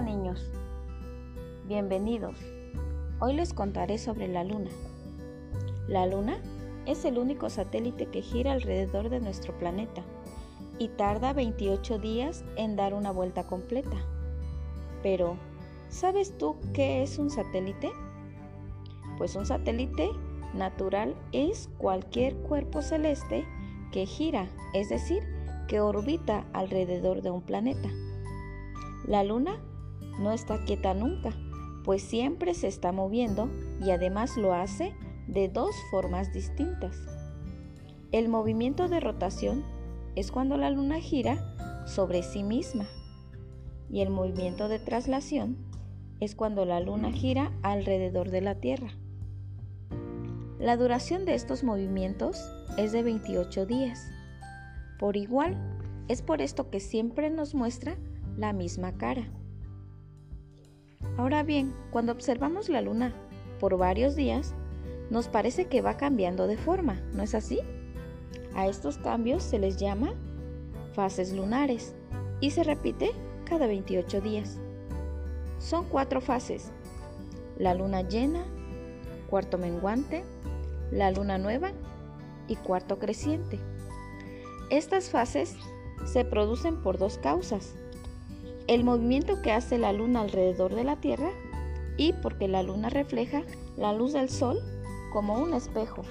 niños, bienvenidos. Hoy les contaré sobre la Luna. La Luna es el único satélite que gira alrededor de nuestro planeta y tarda 28 días en dar una vuelta completa. Pero, ¿sabes tú qué es un satélite? Pues un satélite natural es cualquier cuerpo celeste que gira, es decir, que orbita alrededor de un planeta. La luna no está quieta nunca, pues siempre se está moviendo y además lo hace de dos formas distintas. El movimiento de rotación es cuando la luna gira sobre sí misma y el movimiento de traslación es cuando la luna gira alrededor de la Tierra. La duración de estos movimientos es de 28 días. Por igual, es por esto que siempre nos muestra la misma cara. Ahora bien, cuando observamos la luna por varios días, nos parece que va cambiando de forma, ¿no es así? A estos cambios se les llama fases lunares y se repite cada 28 días. Son cuatro fases. La luna llena, cuarto menguante, la luna nueva y cuarto creciente. Estas fases se producen por dos causas. El movimiento que hace la luna alrededor de la Tierra y porque la luna refleja la luz del sol como un espejo.